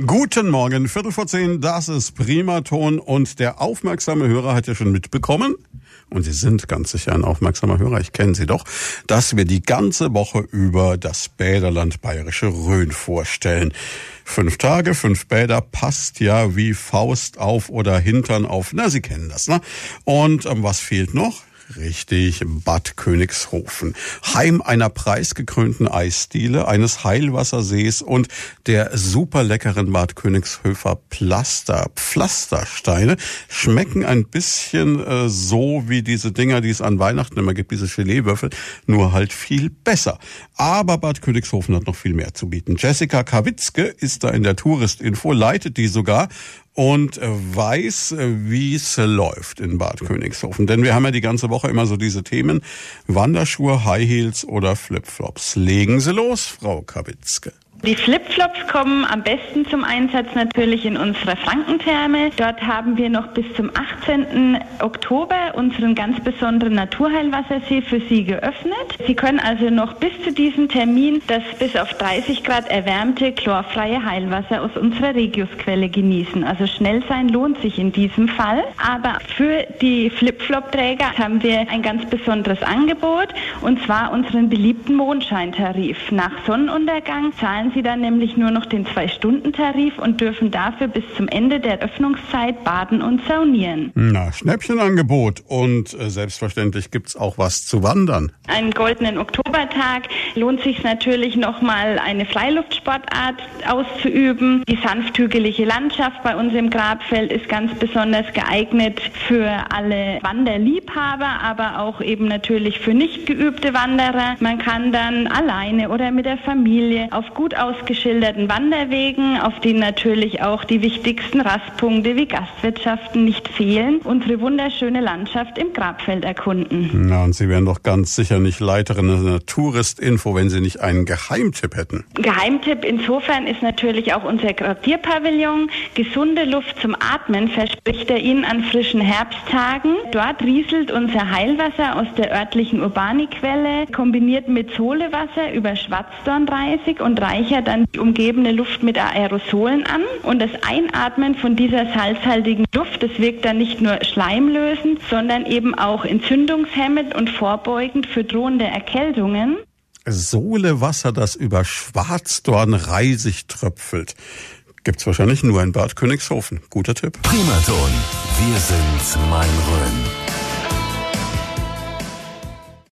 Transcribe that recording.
Guten Morgen, Viertel vor zehn, das ist Primaton und der aufmerksame Hörer hat ja schon mitbekommen, und Sie sind ganz sicher ein aufmerksamer Hörer, ich kenne Sie doch, dass wir die ganze Woche über das Bäderland Bayerische Rhön vorstellen. Fünf Tage, fünf Bäder, passt ja wie Faust auf oder Hintern auf, na, Sie kennen das, ne? Und ähm, was fehlt noch? Richtig, Bad Königshofen. Heim einer preisgekrönten Eisdiele, eines Heilwassersees und der super leckeren Bad Königshöfer Plaster. Pflastersteine schmecken ein bisschen äh, so wie diese Dinger, die es an Weihnachten immer gibt, diese Geleewürfel, nur halt viel besser. Aber Bad Königshofen hat noch viel mehr zu bieten. Jessica Kawitzke ist da in der Touristinfo, leitet die sogar und weiß, äh, wie es läuft in Bad Königshofen. Denn wir haben ja die ganze Woche immer so diese Themen Wanderschuhe, High Heels oder Flipflops. Legen Sie los, Frau Kawitzke. Die Flipflops kommen am besten zum Einsatz natürlich in unserer Frankentherme. Dort haben wir noch bis zum 18. Oktober unseren ganz besonderen Naturheilwassersee für Sie geöffnet. Sie können also noch bis zu diesem Termin das bis auf 30 Grad erwärmte chlorfreie Heilwasser aus unserer Regiusquelle genießen. Also schnell sein lohnt sich in diesem Fall. Aber für die Flipflop-Träger haben wir ein ganz besonderes Angebot und zwar unseren beliebten Mondscheintarif. Nach Sonnenuntergang zahlen Sie dann nämlich nur noch den Zwei-Stunden-Tarif und dürfen dafür bis zum Ende der Öffnungszeit baden und saunieren. Na, Schnäppchenangebot. Und äh, selbstverständlich gibt's auch was zu wandern. Einen goldenen Oktobertag lohnt sich natürlich nochmal eine Freiluftsportart auszuüben. Die sanfthügelige Landschaft bei uns im Grabfeld ist ganz besonders geeignet für alle Wanderliebhaber, aber auch eben natürlich für nicht geübte Wanderer. Man kann dann alleine oder mit der Familie auf gut ausgeschilderten Wanderwegen, auf denen natürlich auch die wichtigsten Rastpunkte wie Gastwirtschaften nicht fehlen, unsere wunderschöne Landschaft im Grabfeld erkunden. Na, und Sie wären doch ganz sicher nicht Leiterin einer Touristinfo, wenn Sie nicht einen Geheimtipp hätten. Geheimtipp insofern ist natürlich auch unser Quartierpavillon. Gesunde Luft zum Atmen verspricht er Ihnen an frischen Herbsttagen. Dort rieselt unser Heilwasser aus der örtlichen Urbani-Quelle, kombiniert mit Solewasser über Schwarzdornreisig und reichert reichert dann die umgebende Luft mit Aerosolen an und das Einatmen von dieser salzhaltigen Luft, das wirkt dann nicht nur schleimlösend, sondern eben auch entzündungshemmend und vorbeugend für drohende Erkältungen. Sohlewasser, das über Schwarzdorn reisig tröpfelt. Gibt's wahrscheinlich nur in Bad Königshofen. Guter Tipp. Primaton. Wir sind mein Rhön.